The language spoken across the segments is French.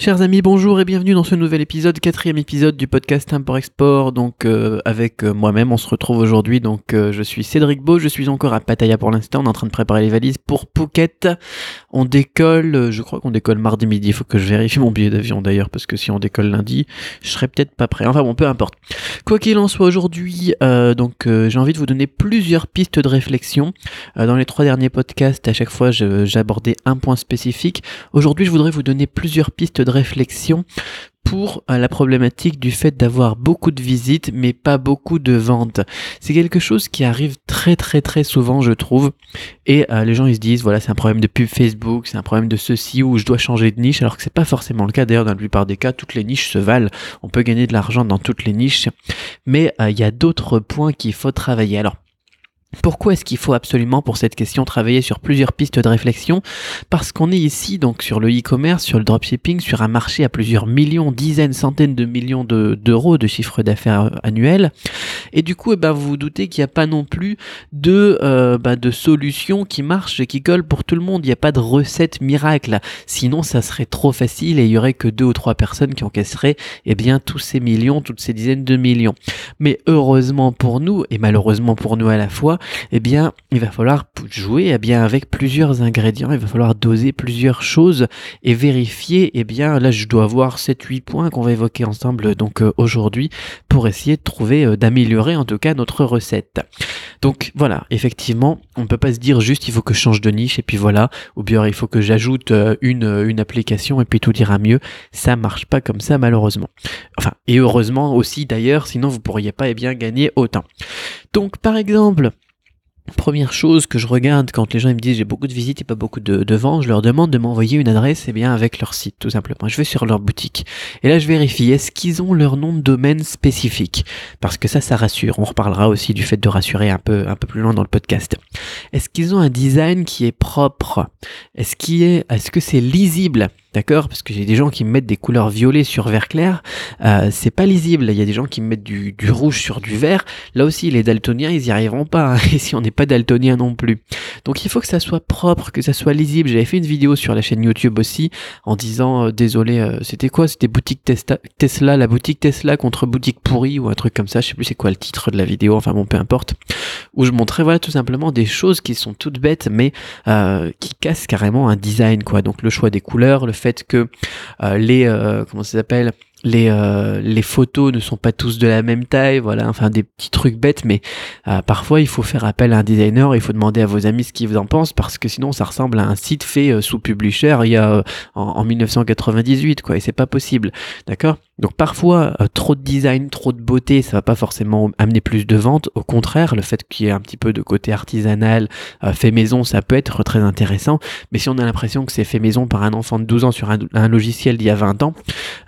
Chers amis, bonjour et bienvenue dans ce nouvel épisode, quatrième épisode du podcast Import-Export. Donc euh, avec euh, moi-même, on se retrouve aujourd'hui. Donc euh, je suis Cédric Beau, je suis encore à Pattaya pour l'instant. On est en train de préparer les valises pour Phuket. On décolle, je crois qu'on décolle mardi midi. Il faut que je vérifie mon billet d'avion d'ailleurs parce que si on décolle lundi, je serai peut-être pas prêt. Enfin bon, peu importe. Quoi qu'il en soit aujourd'hui, donc j'ai envie de vous donner plusieurs pistes de réflexion. dans les trois derniers podcasts, à chaque fois, j'abordais un point spécifique. Aujourd'hui, je voudrais vous donner plusieurs pistes de réflexion pour euh, la problématique du fait d'avoir beaucoup de visites mais pas beaucoup de ventes. C'est quelque chose qui arrive très très très souvent je trouve et euh, les gens ils se disent voilà c'est un problème de pub Facebook, c'est un problème de ceci ou je dois changer de niche alors que c'est pas forcément le cas d'ailleurs dans la plupart des cas toutes les niches se valent, on peut gagner de l'argent dans toutes les niches mais euh, il y a d'autres points qu'il faut travailler. Alors pourquoi est-ce qu'il faut absolument pour cette question travailler sur plusieurs pistes de réflexion? Parce qu'on est ici donc sur le e-commerce, sur le dropshipping, sur un marché à plusieurs millions, dizaines, centaines de millions d'euros de, chiffre d'affaires annuel. Et du coup, eh ben, vous vous doutez qu'il n'y a pas non plus de, euh, bah, de solution qui marche et qui colle pour tout le monde. Il n'y a pas de recette miracle. Sinon, ça serait trop facile et il y aurait que deux ou trois personnes qui encaisseraient eh bien, tous ces millions, toutes ces dizaines de millions. Mais heureusement pour nous, et malheureusement pour nous à la fois, eh bien, il va falloir jouer eh bien, avec plusieurs ingrédients, il va falloir doser plusieurs choses et vérifier, eh bien, là, je dois avoir 7-8 points qu'on va évoquer ensemble donc euh, aujourd'hui pour essayer de trouver, euh, d'améliorer en tout cas notre recette. Donc voilà, effectivement, on ne peut pas se dire juste il faut que je change de niche et puis voilà, ou bien il faut que j'ajoute euh, une, une application et puis tout ira mieux. Ça marche pas comme ça malheureusement. Enfin, et heureusement aussi d'ailleurs, sinon vous pourriez pas eh bien gagner autant. Donc par exemple, Première chose que je regarde quand les gens me disent j'ai beaucoup de visites et pas beaucoup de, ventes, je leur demande de m'envoyer une adresse et eh bien avec leur site tout simplement. Je vais sur leur boutique et là je vérifie est-ce qu'ils ont leur nom de domaine spécifique? Parce que ça ça rassure. On reparlera aussi du fait de rassurer un peu un peu plus loin dans le podcast. Est-ce qu'ils ont un design qui est propre? Est-ce qui est est-ce que c'est lisible? D'accord Parce que j'ai des gens qui me mettent des couleurs violet sur vert clair. Euh, c'est pas lisible. Il y a des gens qui me mettent du, rouge sur du vert. Là aussi, les daltoniens, ils y arriveront pas. Hein. Et si on n'est pas daltonien non plus. Donc il faut que ça soit propre, que ça soit lisible. J'avais fait une vidéo sur la chaîne YouTube aussi en disant euh, désolé, euh, c'était quoi? C'était boutique Tesla, la boutique Tesla contre boutique pourrie ou un truc comme ça. Je sais plus c'est quoi le titre de la vidéo. Enfin bon, peu importe. Où je montrais voilà tout simplement des choses qui sont toutes bêtes mais qui cassent carrément un design quoi. Donc le choix des couleurs, le fait que euh, les euh, comment ça s'appelle les, euh, les photos ne sont pas tous de la même taille, voilà, enfin des petits trucs bêtes, mais euh, parfois il faut faire appel à un designer, il faut demander à vos amis ce qu'ils vous en pensent, parce que sinon ça ressemble à un site fait euh, sous publisher il y a en, 1998, quoi, et c'est pas possible, d'accord? Donc parfois trop de design, trop de beauté, ça va pas forcément amener plus de ventes, au contraire, le fait qu'il y ait un petit peu de côté artisanal, fait maison, ça peut être très intéressant, mais si on a l'impression que c'est fait maison par un enfant de 12 ans sur un, un logiciel d'il y a 20 ans,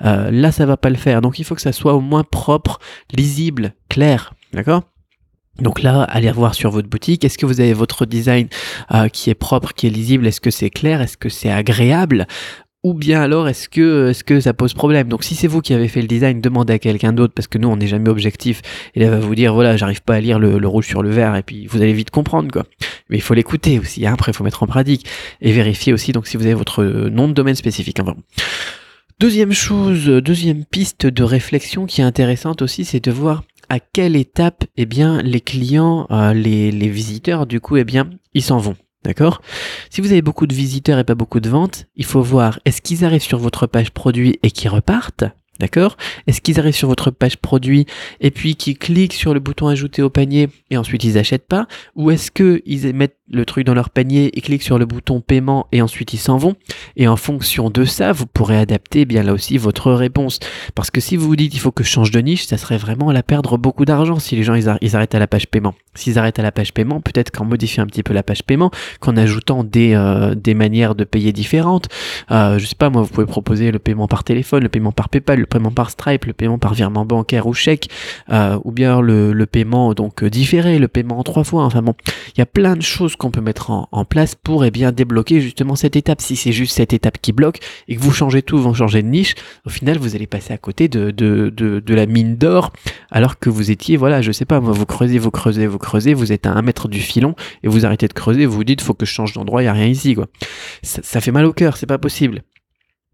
là ça ça va pas le faire. Donc il faut que ça soit au moins propre, lisible, clair. D'accord? Donc là, allez voir sur votre boutique. Est-ce que vous avez votre design euh, qui est propre, qui est lisible? Est-ce que c'est clair? Est-ce que c'est agréable? Ou bien alors est-ce que est-ce que ça pose problème? Donc si c'est vous qui avez fait le design, demandez à quelqu'un d'autre parce que nous on n'est jamais objectif et elle va vous dire voilà j'arrive pas à lire le, rouge sur le vert et puis vous allez vite comprendre quoi. Mais il faut l'écouter aussi. Hein. Après il faut mettre en pratique et vérifier aussi donc si vous avez votre nom de domaine spécifique. Deuxième chose, deuxième piste de réflexion qui est intéressante aussi, c'est de voir à quelle étape, eh bien, les clients, euh, les, les visiteurs, du coup, eh bien, ils s'en vont. D'accord? Si vous avez beaucoup de visiteurs et pas beaucoup de ventes, il faut voir est-ce qu'ils arrivent sur votre page produit et qu'ils repartent? D'accord Est-ce qu'ils arrivent sur votre page produit et puis qu'ils cliquent sur le bouton ajouter au panier et ensuite ils achètent pas Ou est-ce qu'ils mettent le truc dans leur panier et cliquent sur le bouton paiement et ensuite ils s'en vont. Et en fonction de ça, vous pourrez adapter bien là aussi votre réponse. Parce que si vous vous dites il faut que je change de niche, ça serait vraiment à la perdre beaucoup d'argent si les gens ils, arrêtent à la page paiement. S'ils arrêtent à la page paiement, peut-être qu'en modifiant un petit peu la page paiement, qu'en ajoutant des, euh, des manières de payer différentes, euh, je sais pas moi, vous pouvez proposer le paiement par téléphone, le paiement par PayPal, le paiement par Stripe, le paiement par virement bancaire ou chèque, euh, ou bien le, le paiement donc différé, le paiement en trois fois. Enfin bon, il y a plein de choses qu'on peut mettre en, place pour eh bien débloquer justement cette étape. Si c'est juste cette étape qui bloque et que vous changez tout, vous changez de niche, au final vous allez passer à côté de, de, de, la mine d'or alors que vous étiez, voilà, je sais pas, vous creusez, vous creusez, vous creusez, vous êtes à un mètre du filon et vous arrêtez de creuser, vous vous dites faut que je change d'endroit, il n'y a rien ici quoi. Ça, ça fait mal au cœur, c'est pas possible.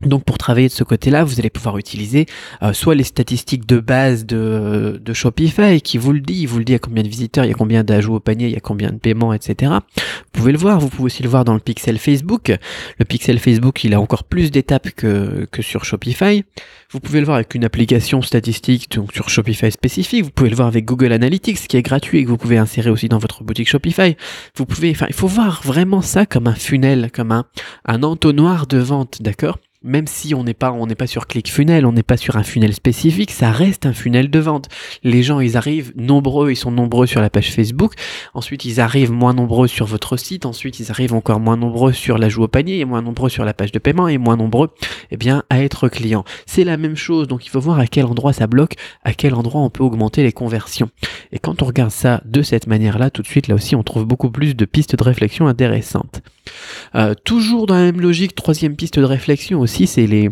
Donc pour travailler de ce côté-là, vous allez pouvoir utiliser euh, soit les statistiques de base de, de, Shopify qui vous le dit, il vous le dit à combien de visiteurs, il y a combien d'ajouts au panier, il y a combien de paiements, etc. Vous pouvez le voir, vous pouvez aussi le voir dans le pixel Facebook. Le pixel Facebook, il a encore plus d'étapes que, que sur Shopify. Vous pouvez le voir avec une application statistique donc sur Shopify spécifique. Vous pouvez le voir avec Google Analytics qui est gratuit et que vous pouvez insérer aussi dans votre boutique Shopify. Vous pouvez, enfin, il faut voir vraiment ça comme un funnel, comme un, un entonnoir de vente, d'accord? Même si on n'est pas, on n'est pas sur ClickFunnels, on n'est pas sur un funnel spécifique, ça reste un funnel de vente. Les gens, ils arrivent nombreux, ils sont nombreux sur la page Facebook. Ensuite, ils arrivent moins nombreux sur votre site. Ensuite, ils arrivent encore moins nombreux sur l'ajout au panier et moins nombreux sur la page de paiement et moins nombreux, eh bien, à être clients. C'est la même chose. Donc, il faut voir à quel endroit ça bloque, à quel endroit on peut augmenter les conversions. Et quand on regarde ça de cette manière-là, tout de suite, là aussi, on trouve beaucoup plus de pistes de réflexion intéressantes. Euh, toujours dans la même logique, troisième piste de réflexion aussi, c'est les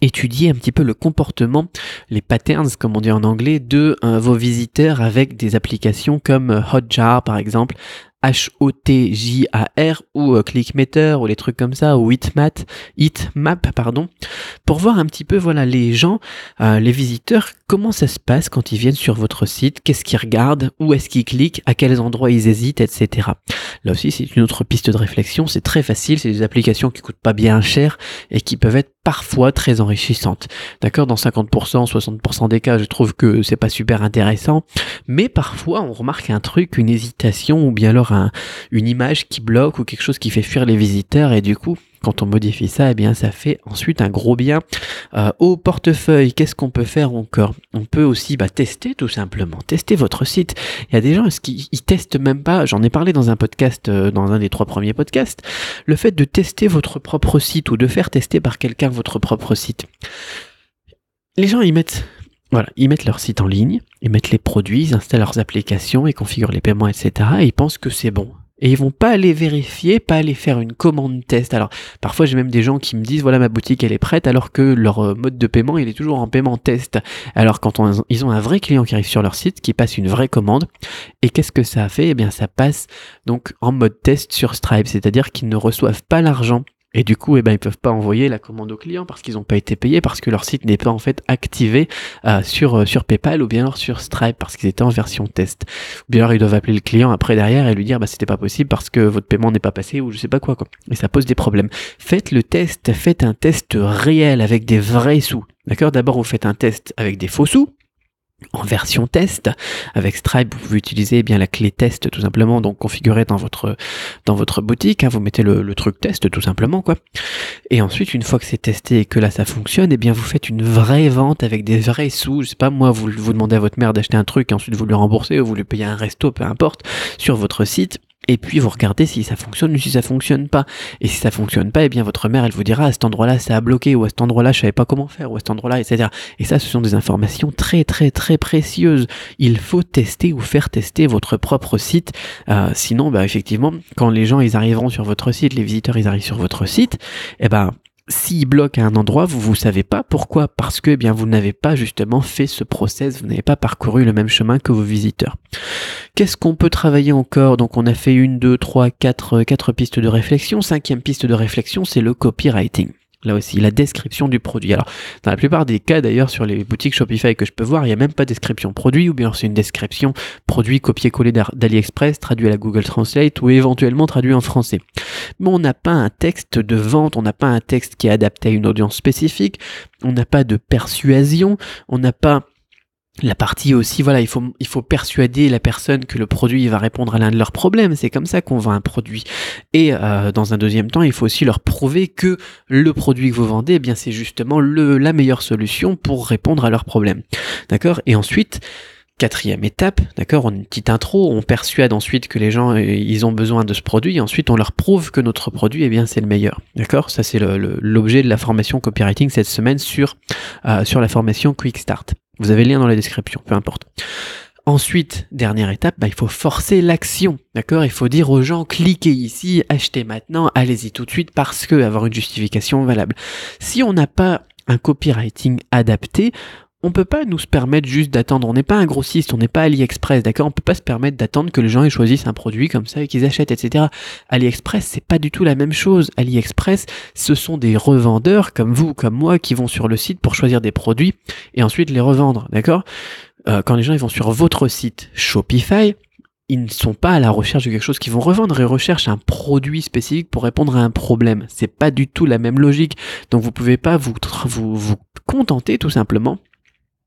étudier un petit peu le comportement, les patterns, comme on dit en anglais, de euh, vos visiteurs avec des applications comme euh, Hotjar par exemple, H-O-T-J-A-R ou euh, ClickMeter ou les trucs comme ça ou Hitmap, pardon, pour voir un petit peu voilà les gens, euh, les visiteurs, comment ça se passe quand ils viennent sur votre site, qu'est-ce qu'ils regardent, où est-ce qu'ils cliquent, à quels endroits ils hésitent, etc. Là aussi c'est une autre piste de réflexion, c'est très facile, c'est des applications qui coûtent pas bien cher et qui peuvent être parfois très enrichissantes. D'accord, dans 50%, 60% des cas, je trouve que c'est pas super intéressant, mais parfois on remarque un truc, une hésitation ou bien alors une image qui bloque ou quelque chose qui fait fuir les visiteurs et du coup quand on modifie ça, eh ça fait ensuite un gros bien euh, au portefeuille. Qu'est-ce qu'on peut faire encore? On peut aussi bah, tester tout simplement, tester votre site. Il y a des gens qui ils testent même pas? J'en ai parlé dans un podcast, euh, dans un des trois premiers podcasts. Le fait de tester votre propre site ou de faire tester par quelqu'un votre propre site. Les gens ils mettent voilà, ils mettent leur site en ligne, ils mettent les produits, ils installent leurs applications, ils configurent les paiements, etc. Et ils pensent que c'est bon. Et ils vont pas aller vérifier, pas aller faire une commande test. Alors, parfois j'ai même des gens qui me disent voilà ma boutique elle est prête alors que leur euh, mode de paiement il est toujours en paiement test. Alors quand ils ont un vrai client qui arrive sur leur site, qui passe une vraie commande, et qu'est-ce que ça fait? Eh bien ça passe donc en mode test sur Stripe, c'est-à-dire qu'ils ne reçoivent pas l'argent et du coup, eh ben, ils peuvent pas envoyer la commande au client parce qu'ils n'ont pas été payés, parce que leur site n'est pas en fait activé euh, sur, euh, sur PayPal ou bien sur Stripe parce qu'ils étaient en version test. Ou bien alors ils doivent appeler le client après derrière et lui dire bah c'était pas possible parce que votre paiement n'est pas passé ou je sais pas quoi quoi. Et ça pose des problèmes. Faites le test, faites un test réel avec des vrais sous. D'accord? D'abord vous faites un test avec des faux sous en version test. Avec Stripe, vous pouvez utiliser bien la clé test tout simplement, donc configurée dans votre dans votre boutique. Hein, vous mettez le, truc test tout simplement quoi. Et ensuite, une fois que c'est testé et que là ça fonctionne, eh bien vous faites une vraie vente avec des vrais sous. Je sais pas moi, vous vous demandez à votre mère d'acheter un truc, et ensuite vous lui remboursez ou vous lui payez un resto, peu importe, sur votre site et puis vous regardez si ça fonctionne ou si ça fonctionne pas. Et si ça fonctionne pas, eh bien votre mère elle vous dira à cet endroit-là ça a bloqué ou à cet endroit-là je savais pas comment faire ou à cet endroit-là, etc. Et ça ce sont des informations très très très précieuses. Il faut tester ou faire tester votre propre site. Euh, sinon, bah effectivement, quand les gens ils arriveront sur votre site, les visiteurs ils arrivent sur votre site, eh ben s'il bloque à un endroit, vous vous savez pas pourquoi, parce que eh bien vous n'avez pas justement fait ce process, vous n'avez pas parcouru le même chemin que vos visiteurs. Qu'est-ce qu'on peut travailler encore? Donc on a fait une, deux, trois, quatre, quatre pistes de réflexion. Cinquième piste de réflexion, c'est le copywriting là aussi, la description du produit. Alors, dans la plupart des cas d'ailleurs, sur les boutiques Shopify que je peux voir, il n'y a même pas de description produit, ou bien c'est une description produit copié-collé d'AliExpress, traduit à la Google Translate, ou éventuellement traduit en français. Mais on n'a pas un texte de vente, on n'a pas un texte qui est adapté à une audience spécifique, on n'a pas de persuasion, on n'a pas la partie aussi, voilà, il faut, il faut persuader la personne que le produit va répondre à l'un de leurs problèmes. C'est comme ça qu'on vend un produit. Et euh, dans un deuxième temps, il faut aussi leur prouver que le produit que vous vendez, eh bien, c'est justement le, la meilleure solution pour répondre à leurs problèmes. D'accord? Et ensuite, quatrième étape, d'accord, on une petite intro, on persuade ensuite que les gens euh, ils ont besoin de ce produit, et ensuite on leur prouve que notre produit, eh bien, c'est le meilleur, d'accord? Ça c'est l'objet de la formation copywriting cette semaine sur euh, sur la formation Quick Start. Vous avez le lien dans la description, peu importe. Ensuite, dernière étape, bah, il faut forcer l'action, d'accord? Il faut dire aux gens, cliquez ici, achetez maintenant, allez-y tout de suite parce que avoir une justification valable. Si on n'a pas un copywriting adapté, on peut pas nous permettre juste d'attendre. On n'est pas un grossiste, on n'est pas AliExpress, d'accord? On peut pas se permettre d'attendre que les gens choisissent un produit comme ça et qu'ils achètent, etc. AliExpress, c'est pas du tout la même chose. AliExpress, ce sont des revendeurs comme vous, comme moi, qui vont sur le site pour choisir des produits et ensuite les revendre, d'accord? Euh, Quand les gens vont sur votre site Shopify, ils ne sont pas à la recherche de quelque chose qu'ils vont revendre, ils recherchent un produit spécifique pour répondre à un problème. C'est pas du tout la même logique. Donc vous pouvez pas vous contenter tout simplement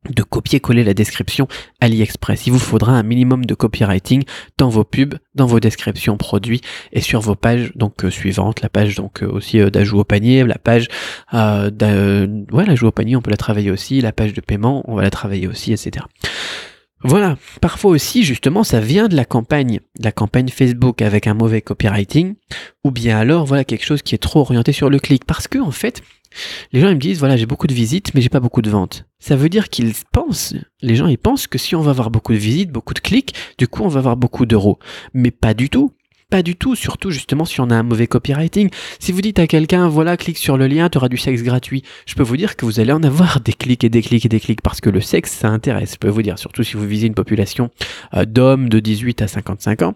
de copier-coller la description AliExpress. Il vous faudra un minimum de copywriting dans vos pubs, dans vos descriptions produits et sur vos pages donc euh, suivantes, la page donc euh, aussi euh, d'ajout au panier, la page ouais l'ajout au panier on peut la travailler aussi, la page de paiement on va la travailler aussi, etc. Voilà, parfois aussi justement ça vient de la campagne, la campagne Facebook avec un mauvais copywriting, ou bien alors voilà quelque chose qui est trop orienté sur le clic, parce que en fait les gens ils me disent voilà j'ai beaucoup de visites mais j'ai pas beaucoup de ventes. Ça veut dire qu'ils pensent, les gens ils pensent que si on va avoir beaucoup de visites, beaucoup de clics, du coup on va avoir beaucoup d'euros, mais pas du tout. Pas du tout, surtout justement si on a un mauvais copywriting. Si vous dites à quelqu'un, voilà, clique sur le lien, tu auras du sexe gratuit, je peux vous dire que vous allez en avoir des clics et des clics et des clics parce que le sexe, ça intéresse, je peux vous dire, surtout si vous visez une population euh, d'hommes de 18 à 55 ans,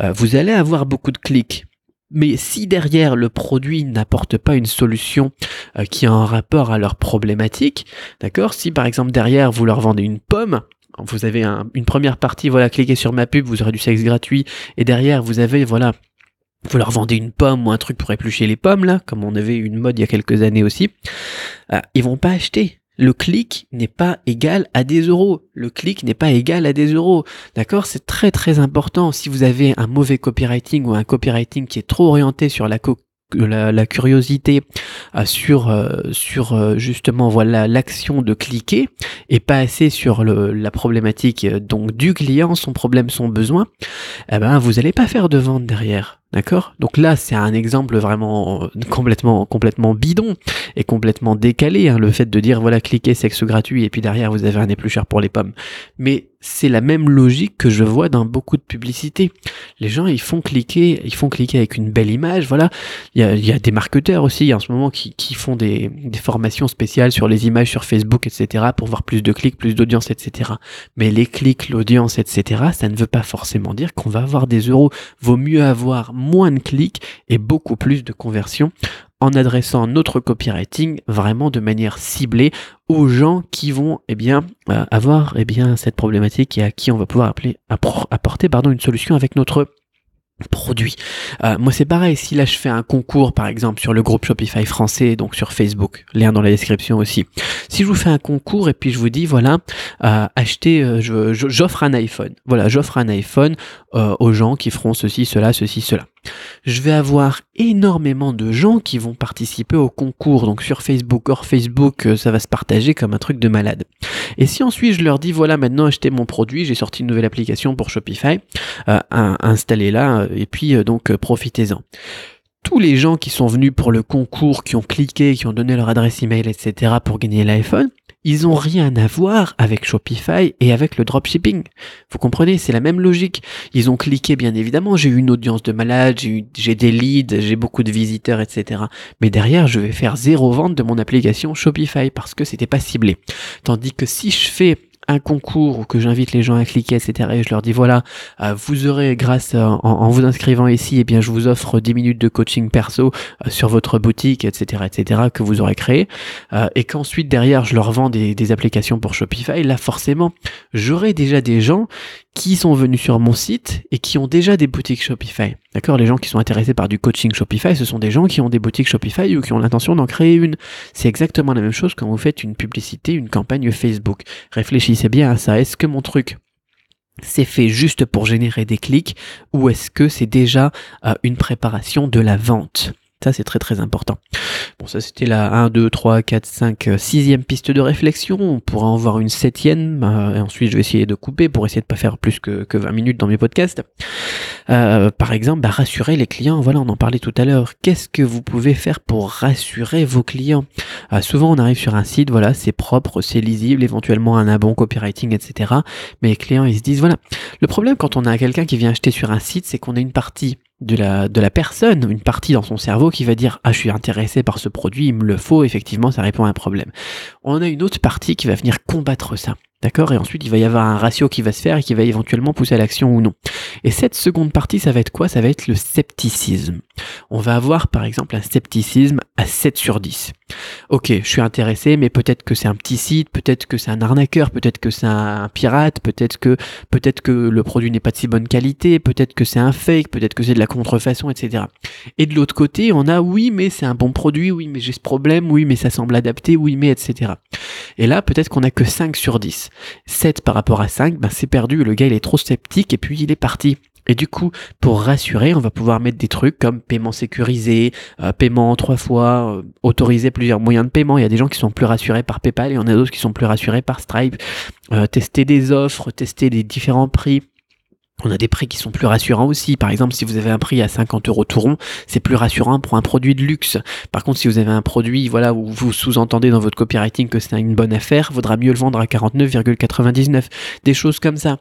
euh, vous allez avoir beaucoup de clics. Mais si derrière le produit n'apporte pas une solution euh, qui a un rapport à leur problématique, d'accord Si par exemple derrière vous leur vendez une pomme, vous avez une première partie, voilà, cliquez sur ma pub, vous aurez du sexe gratuit, et derrière vous avez, voilà, vous leur vendez une pomme ou un truc pour éplucher les pommes, là, comme on avait une mode il y a quelques années aussi, euh, ils vont pas acheter. Le clic n'est pas égal à des euros. Le clic n'est pas égal à des euros. D'accord? C'est très très important. Si vous avez un mauvais copywriting ou un copywriting qui est trop orienté sur la, curiosité euh, sur euh, euh, justement voilà l'action de cliquer et pas assez sur le, la problématique donc du client son problème son besoin eh ben vous allez pas faire de vente derrière D'accord? Donc là, c'est un exemple vraiment complètement, complètement bidon et complètement décalé. Hein, le fait de dire voilà, cliquez sexe gratuit et puis derrière vous avez un éplucheur pour les pommes. Mais c'est la même logique que je vois dans beaucoup de publicités. Les gens, ils font cliquer, ils font cliquer avec une belle image. Voilà, il y a, y a, des marketeurs aussi en ce moment qui, qui font des, des, formations spéciales sur les images sur Facebook, etc. pour voir plus de clics, plus d'audience, etc. Mais les clics, l'audience, etc. Ça ne veut pas forcément dire qu'on va avoir des euros. Vaut mieux avoir moins de clics et beaucoup plus de conversions en adressant notre copywriting vraiment de manière ciblée aux gens qui vont eh euh, avoir eh cette problématique et à qui on va pouvoir appeler, apporter pardon, une solution avec notre produit. Euh, moi c'est pareil, si là je fais un concours par exemple sur le groupe Shopify français, donc sur Facebook, lien dans la description aussi. Si je vous fais un concours et puis je vous dis voilà, euh, achetez, euh, j'offre un iPhone. Voilà, j'offre un iPhone euh, aux gens qui feront ceci, cela, ceci, cela. Je vais avoir énormément de gens qui vont participer au concours, donc sur Facebook, hors Facebook, ça va se partager comme un truc de malade. Et si ensuite je leur dis voilà maintenant achetez mon produit, j'ai sorti une nouvelle application pour Shopify, installez-la et puis euh, donc euh, profitez-en. Tous les gens qui sont venus pour le concours, qui ont cliqué, qui ont donné leur adresse email, etc. pour gagner l'iPhone, ils ont rien à voir avec Shopify et avec le dropshipping. Vous comprenez, c'est la même logique. Ils ont cliqué, bien évidemment, j'ai eu une audience de malade, j'ai des leads, j'ai beaucoup de visiteurs, etc. Mais derrière, je vais faire zéro vente de mon application Shopify parce que c'était pas ciblé. Tandis que si je fais un concours ou que j'invite les gens à cliquer, etc. Et je leur dis voilà, euh, vous aurez grâce en, vous inscrivant ici, et eh bien je vous offre 10 minutes de coaching perso euh, sur votre boutique, etc., etc. que vous aurez créé, euh, et qu'ensuite derrière je leur vends des, des applications pour Shopify. Là forcément, j'aurai déjà des gens qui sont venus sur mon site et qui ont déjà des boutiques Shopify. D'accord Les gens qui sont intéressés par du coaching Shopify, ce sont des gens qui ont des boutiques Shopify ou qui ont l'intention d'en créer une. C'est exactement la même chose quand vous faites une publicité, une campagne Facebook. Réfléchissez bien à ça. Est-ce que mon truc c'est fait juste pour générer des clics ou est-ce que c'est déjà euh, une préparation de la vente? Ça, c'est très très important. Bon, ça c'était la 1, 2, 3, 4, 5, 6e piste de réflexion. On pourra en voir une septième. Euh, et ensuite, je vais essayer de couper pour essayer de pas faire plus que, que 20 minutes dans mes podcasts. Euh, par exemple, bah, rassurer les clients. Voilà, on en parlait tout à l'heure. Qu'est-ce que vous pouvez faire pour rassurer vos clients? Euh, Souvent, on arrive sur un site, voilà, c'est propre, c'est lisible, éventuellement un bon copywriting, etc. Mais les clients, ils se disent, voilà. Le problème quand on a quelqu'un qui vient acheter sur un site, c'est qu'on a une partie de la, de la personne, une partie dans son cerveau qui va dire Ah, je suis intéressé par ce produit, il me le faut, effectivement, ça répond à un problème. On a une autre partie qui va venir combattre ça. D'accord? Et ensuite, il va y avoir un ratio qui va se faire et qui va éventuellement pousser à l'action ou non. Et cette seconde partie, ça va être quoi? Ça va être le scepticisme. On va avoir par exemple un scepticisme à 7 sur 10. Ok, je suis intéressé, mais peut-être que c'est un petit site, peut-être que c'est un arnaqueur, peut-être que c'est un pirate, peut-être que peut-être que le produit n'est pas de si bonne qualité, peut-être que c'est un fake, peut-être que c'est de la contrefaçon, etc. Et de l'autre côté, on a oui, mais c'est un bon produit, oui, mais j'ai ce problème, oui, mais ça semble adapté, oui, mais etc. Et là, peut-être qu'on a que 5 sur 10. 7 par rapport à 5, ben c'est perdu, le gars il est trop sceptique et puis il est parti. Et du coup, pour rassurer, on va pouvoir mettre des trucs comme paiement sécurisé, euh, paiement trois fois, euh, autoriser plusieurs moyens de paiement. Il y a des gens qui sont plus rassurés par PayPal et on a d'autres qui sont plus rassurés par Stripe. Euh, tester des offres, tester des différents prix. On a des prix qui sont plus rassurants aussi. Par exemple, si vous avez un prix à 50 euros tout rond, c'est plus rassurant pour un produit de luxe. Par contre, si vous avez un produit, voilà, où vous sous-entendez dans votre copywriting que c'est une bonne affaire, vaudra mieux le vendre à 49,99. Des choses comme ça.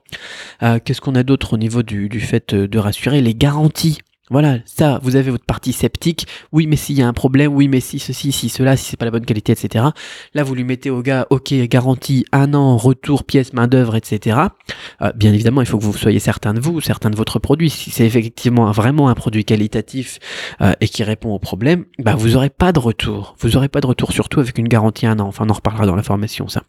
Euh, qu'est-ce qu'on a d'autre au niveau du, du fait de rassurer? Les garanties. Voilà, ça, vous avez votre partie sceptique. Oui, mais s'il y a un problème, oui, mais si ceci, si cela, si c'est pas la bonne qualité, etc. Là, vous lui mettez au gars, ok, garantie, un an, retour, pièce, main d'œuvre, etc. Euh, bien évidemment, il faut que vous soyez certain de vous, certain de votre produit. Si c'est effectivement vraiment un produit qualitatif euh, et qui répond au problème, bah vous aurez pas de retour. Vous aurez pas de retour, surtout avec une garantie un an. Enfin, on en reparlera dans la formation, ça.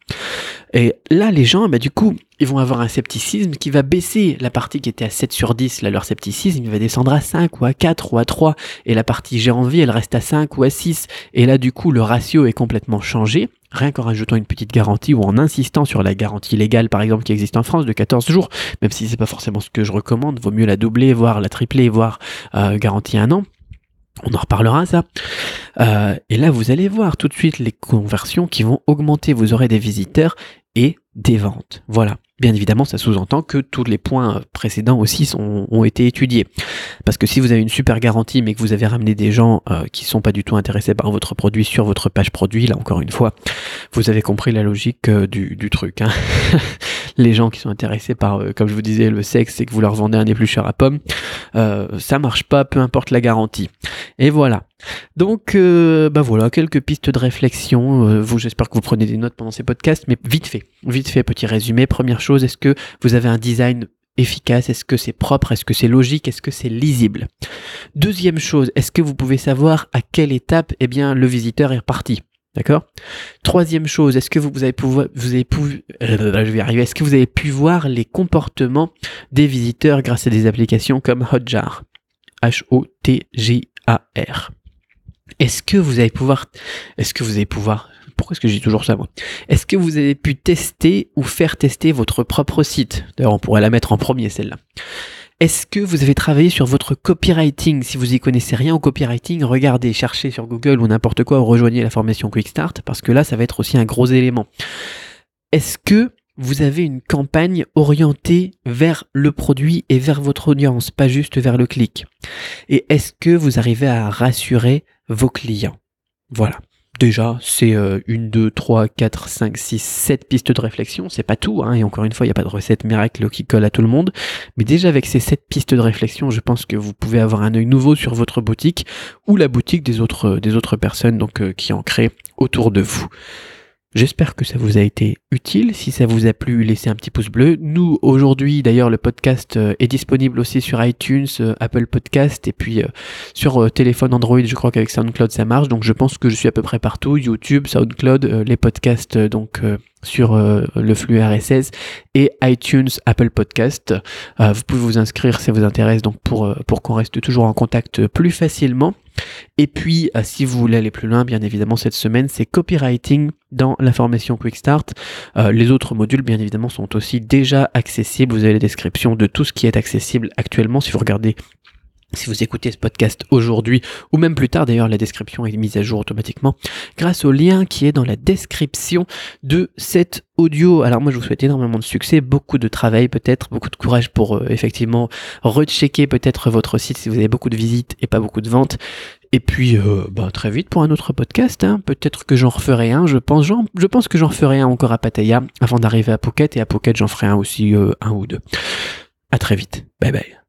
Et là, les gens, bah du coup, ils vont avoir un scepticisme qui va baisser. La partie qui était à 7 sur 10, là, leur scepticisme, il va descendre à 5 ou à 4 ou à 3. Et la partie j'ai envie, elle reste à 5 ou à 6. Et là, du coup, le ratio est complètement changé. Rien qu'en rajoutant une petite garantie ou en insistant sur la garantie légale, par exemple, qui existe en France de 14 jours, même si c'est pas forcément ce que je recommande, vaut mieux la doubler, voire la tripler, voire euh, garantie un an. On en reparlera ça. Euh, et là, vous allez voir tout de suite les conversions qui vont augmenter. Vous aurez des visiteurs et des ventes. Voilà. Bien évidemment, ça sous-entend que tous les points précédents aussi sont, ont été étudiés. Parce que si vous avez une super garantie, mais que vous avez ramené des gens euh, qui sont pas du tout intéressés par votre produit sur votre page produit, là encore une fois, vous avez compris la logique euh, du, truc. Hein. les gens qui sont intéressés par, euh, comme je vous disais, le sexe et que vous leur vendez un éplucheur à pommes, ça marche pas, peu importe la garantie. Et voilà. Donc, bah voilà, quelques pistes de réflexion. J'espère que vous prenez des notes pendant ces podcasts, mais vite fait, vite fait, petit résumé. Première est-ce que vous avez un design efficace? Est-ce que c'est propre? Est-ce que c'est logique? Est-ce que c'est lisible? Deuxième chose, est-ce que vous pouvez savoir à quelle étape, eh bien, le visiteur est reparti? D'accord? Troisième chose, est-ce que vous, avez pu, vous avez pu, euh, je vais arriver, est-ce que vous avez pu voir les comportements des visiteurs grâce à des applications comme Hotjar? H-O-T-J-A-R. Est-ce que vous allez pouvoir, est-ce que vous allez pouvoir, pourquoi est-ce que dis toujours ça moi? Est-ce que vous avez pu tester ou faire tester votre propre site? D'ailleurs, on pourrait la mettre en premier celle-là. Est-ce que vous avez travaillé sur votre copywriting? Si vous y connaissez rien au copywriting, regardez, cherchez sur Google ou n'importe quoi ou rejoignez la formation Quick Start parce que là, ça va être aussi un gros élément. Est-ce que vous avez une campagne orientée vers le produit et vers votre audience, pas juste vers le clic? Et est-ce que vous arrivez à rassurer vos clients? Voilà. Déjà, c'est euh, une, deux, trois, quatre, cinq, six, sept pistes de réflexion. C'est pas tout, hein, et encore une fois, il n'y a pas de recette miracle qui colle à tout le monde. Mais déjà, avec ces sept pistes de réflexion, je pense que vous pouvez avoir un œil nouveau sur votre boutique ou la boutique des autres, des autres personnes donc, euh, qui en créent autour de vous. J'espère que ça vous a été utile. Si ça vous a plu, laissez un petit pouce bleu. Nous, aujourd'hui, d'ailleurs, le podcast euh, est disponible aussi sur iTunes, euh, Apple Podcast et puis euh, sur téléphone Android. Je crois qu'avec SoundCloud, ça marche. Donc, je pense que je suis à peu près partout. YouTube, SoundCloud, les podcasts, donc sur le flux RSS et iTunes, Apple Podcast. vous pouvez vous inscrire si ça vous intéresse donc pour, pour qu'on reste toujours en contact plus facilement. Et puis, euh, si vous voulez aller plus loin, bien évidemment, cette semaine, c'est copywriting dans la formation Quick Start. Euh, les autres modules, bien évidemment, sont aussi déjà accessibles. Vous avez les descriptions de tout ce qui est accessible actuellement. Si vous regardez si vous écoutez ce podcast aujourd'hui ou même plus tard, d'ailleurs la description est mise à jour automatiquement grâce au lien qui est dans la description de cet audio. Alors moi je vous souhaite énormément de succès, beaucoup de travail peut-être, beaucoup de courage pour euh, effectivement rechecker peut-être votre site si vous avez beaucoup de visites et pas beaucoup de ventes. Et puis euh, bah, très vite pour un autre podcast, hein. peut-être que j'en referai un, je pense, je pense que j'en ferai un encore à Pattaya avant d'arriver à Phuket et à Phuket j'en ferai un aussi euh, un ou deux. À très vite, bye bye.